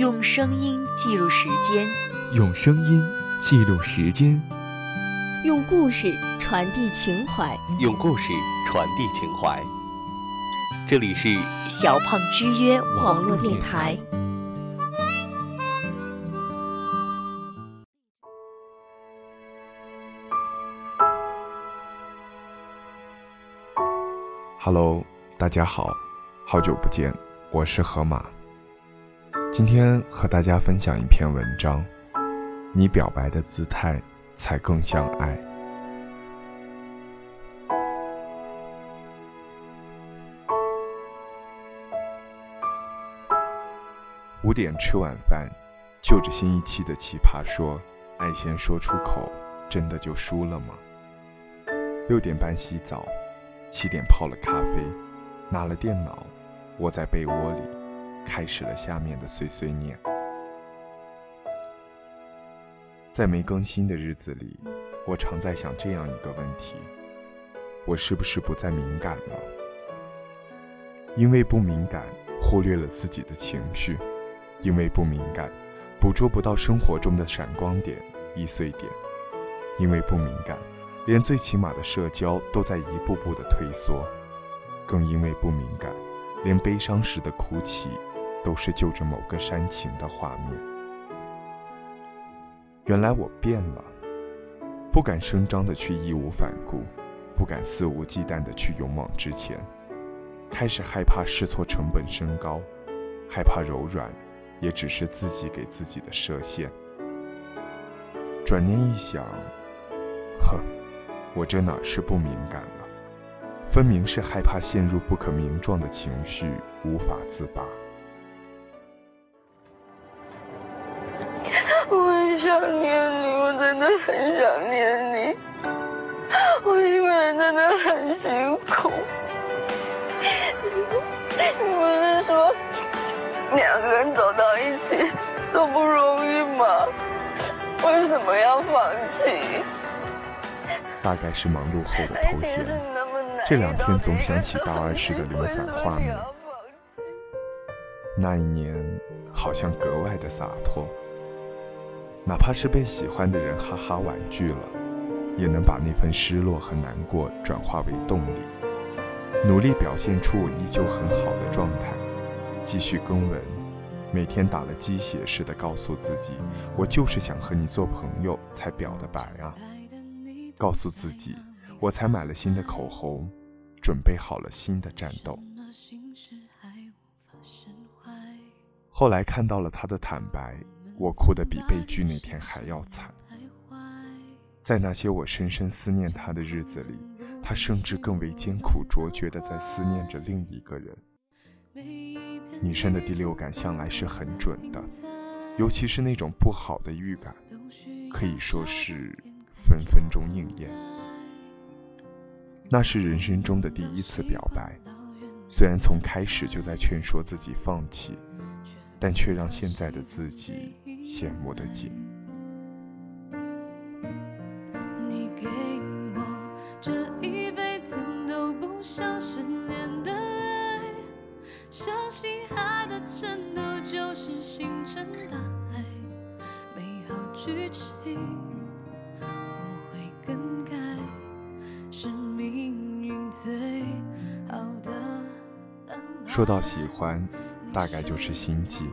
用声音记录时间，用声音记录时间，用故事传递情怀，用故事传递情怀。这里是小胖之约网络电台。Hello，大家好，好久不见，我是河马。今天和大家分享一篇文章，你表白的姿态才更像爱。五点吃晚饭，就着新一期的奇葩说，爱先说出口，真的就输了吗？六点半洗澡，七点泡了咖啡，拿了电脑，窝在被窝里。开始了下面的碎碎念。在没更新的日子里，我常在想这样一个问题：我是不是不再敏感了？因为不敏感，忽略了自己的情绪；因为不敏感，捕捉不到生活中的闪光点、易碎点；因为不敏感，连最起码的社交都在一步步的退缩；更因为不敏感，连悲伤时的哭泣。都是就着某个煽情的画面。原来我变了，不敢声张的去义无反顾，不敢肆无忌惮的去勇往直前，开始害怕试错成本升高，害怕柔软，也只是自己给自己的设限。转念一想，哼，我这哪是不敏感了，分明是害怕陷入不可名状的情绪，无法自拔。想念你，我真的很想念你。我一个人真的很辛苦。你不是说两个人走到一起都不容易吗？为什么要放弃？大概是忙碌后的偷闲。这两天总想起大二时的零散画面。那一年好像格外的洒脱。哪怕是被喜欢的人哈哈婉拒了，也能把那份失落和难过转化为动力，努力表现出我依旧很好的状态，继续更文，每天打了鸡血似的告诉自己，我就是想和你做朋友才表的白啊，告诉自己，我才买了新的口红，准备好了新的战斗。后来看到了他的坦白。我哭得比被拒那天还要惨，在那些我深深思念他的日子里，他甚至更为艰苦卓绝地在思念着另一个人。女生的第六感向来是很准的，尤其是那种不好的预感，可以说是分分钟应验。那是人生中的第一次表白，虽然从开始就在劝说自己放弃，但却让现在的自己。羡慕的紧。你给我这一辈子都不想失联的爱，相信爱的程度就是星辰大海，美好剧情不会更改，是命运最好的。说到喜欢，大概就是心悸。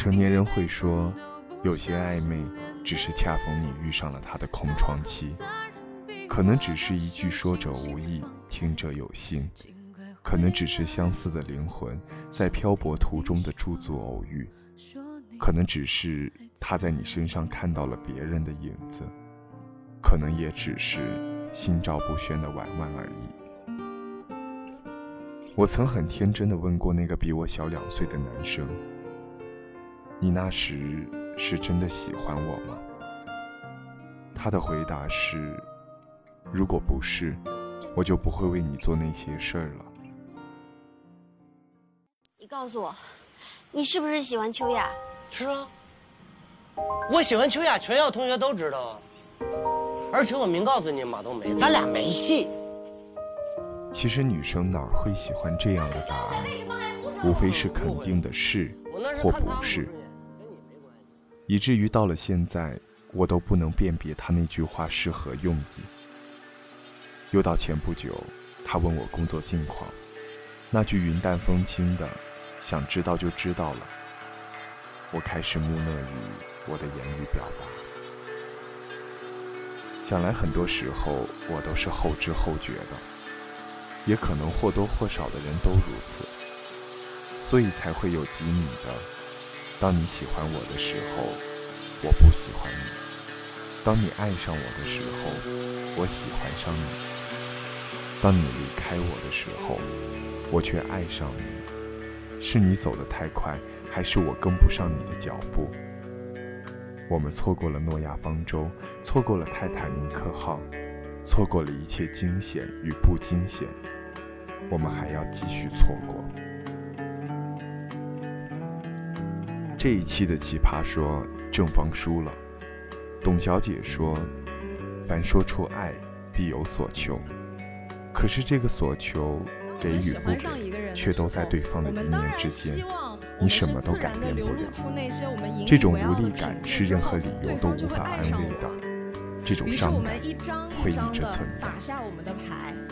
成年人会说，有些暧昧只是恰逢你遇上了他的空窗期，可能只是一句说者无意，听者有心，可能只是相似的灵魂在漂泊途中的驻足偶遇，可能只是他在你身上看到了别人的影子，可能也只是心照不宣的玩玩而已。我曾很天真的问过那个比我小两岁的男生。你那时是真的喜欢我吗？他的回答是：如果不是，我就不会为你做那些事儿了。你告诉我，你是不是喜欢秋雅？是啊，我喜欢秋雅，全校同学都知道啊。而且我明告诉你，马冬梅，咱俩没戏。其实女生哪会喜欢这样的答案？无非是肯定的是或不是。以至于到了现在，我都不能辨别他那句话是何用意。又到前不久，他问我工作近况，那句云淡风轻的“想知道就知道了”，我开始木讷于我的言语表达。想来很多时候我都是后知后觉的，也可能或多或少的人都如此，所以才会有几米的：当你喜欢我的时候，我不喜欢你；当你爱上我的时候，我喜欢上你；当你离开我的时候，我却爱上你。是你走得太快，还是我跟不上你的脚步？我们错过了诺亚方舟，错过了泰坦尼克号，错过了一切惊险与不惊险，我们还要继续错过。这一期的奇葩说，正方输了。董小姐说：“凡说出爱，必有所求。可是这个所求，给与不给，却都在对方的一念之间。”你什么都改变不了，这种无力感是任何理由都无法安慰的，这种伤感会一直存在。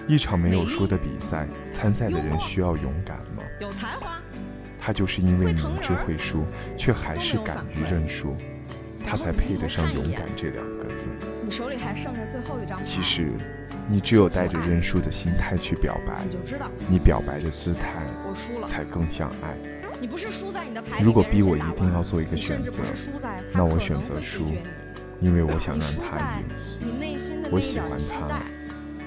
一场没有输的比赛，参赛的人需要勇敢吗？有才华。他就是因为明知会输，却还是敢于认输，他才配得上勇敢这两个字。你手里还剩下最后一张。其实，你只有带着认输的心态去表白，你表白的姿态我输了才更像爱。你不是输在你的牌如果逼我一定要做一个选择，那我选择输，因为我想让他赢。我喜欢他，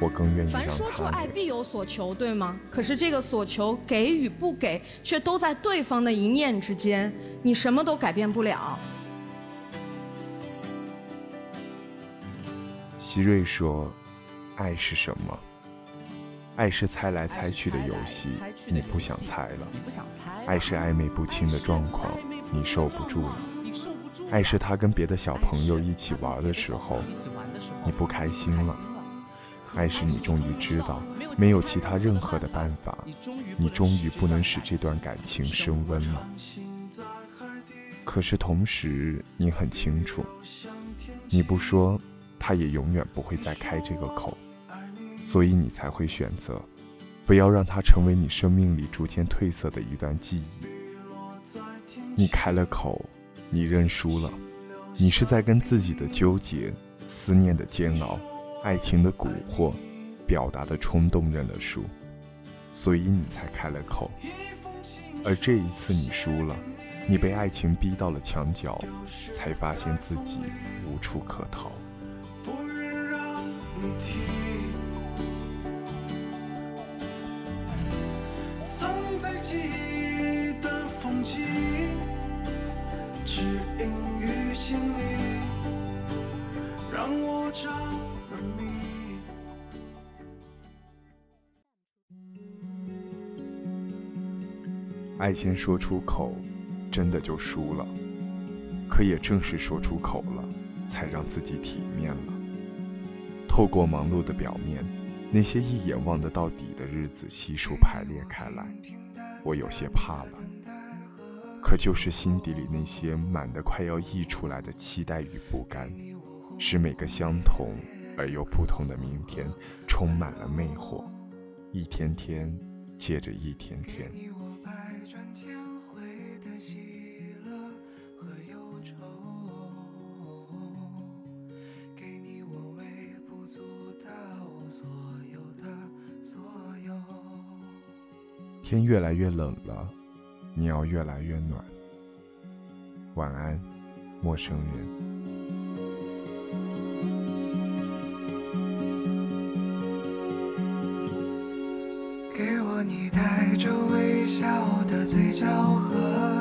我更愿意让他。凡说出爱必有所求，对吗？可是这个所求给与不给，却都在对方的一念之间，你什么都改变不了。希瑞说：“爱是什么？”爱是猜来猜去的游戏，你不想猜了；爱是暧昧不清的状况，你受不住了；爱是他跟别的小朋友一起玩的时候，你不开心了；爱是你终于知道没有其他任何的办法，你终于不能使这段感情升温了。可是同时，你很清楚，你不说，他也永远不会再开这个口。所以你才会选择，不要让他成为你生命里逐渐褪色的一段记忆。你开了口，你认输了，你是在跟自己的纠结、思念的煎熬、爱情的蛊惑、表达的冲动认了输，所以你才开了口。而这一次你输了，你被爱情逼到了墙角，才发现自己无处可逃。藏在记忆的风景，只因遇见你，让我爱情说出口，真的就输了。可也正是说出口了，才让自己体面了。透过忙碌的表面，那些一眼望得到底的日子悉数排列开来，我有些怕了。可就是心底里那些满得快要溢出来的期待与不甘，使每个相同而又不同的明天充满了魅惑，一天天接着一天天。天越来越冷了，你要越来越暖。晚安，陌生人。给我你带着微笑的嘴角和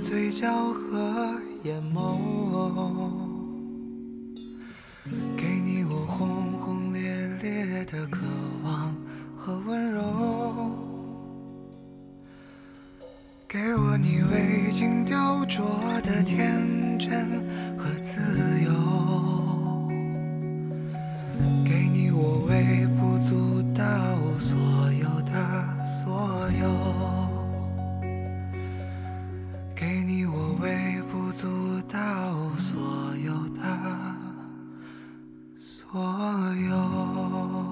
嘴角和眼眸，给你我轰轰烈烈的渴望和温柔，给我你未经雕琢的天真和自由。给你我微不足道所有的所有，给你我微不足道所有的所有。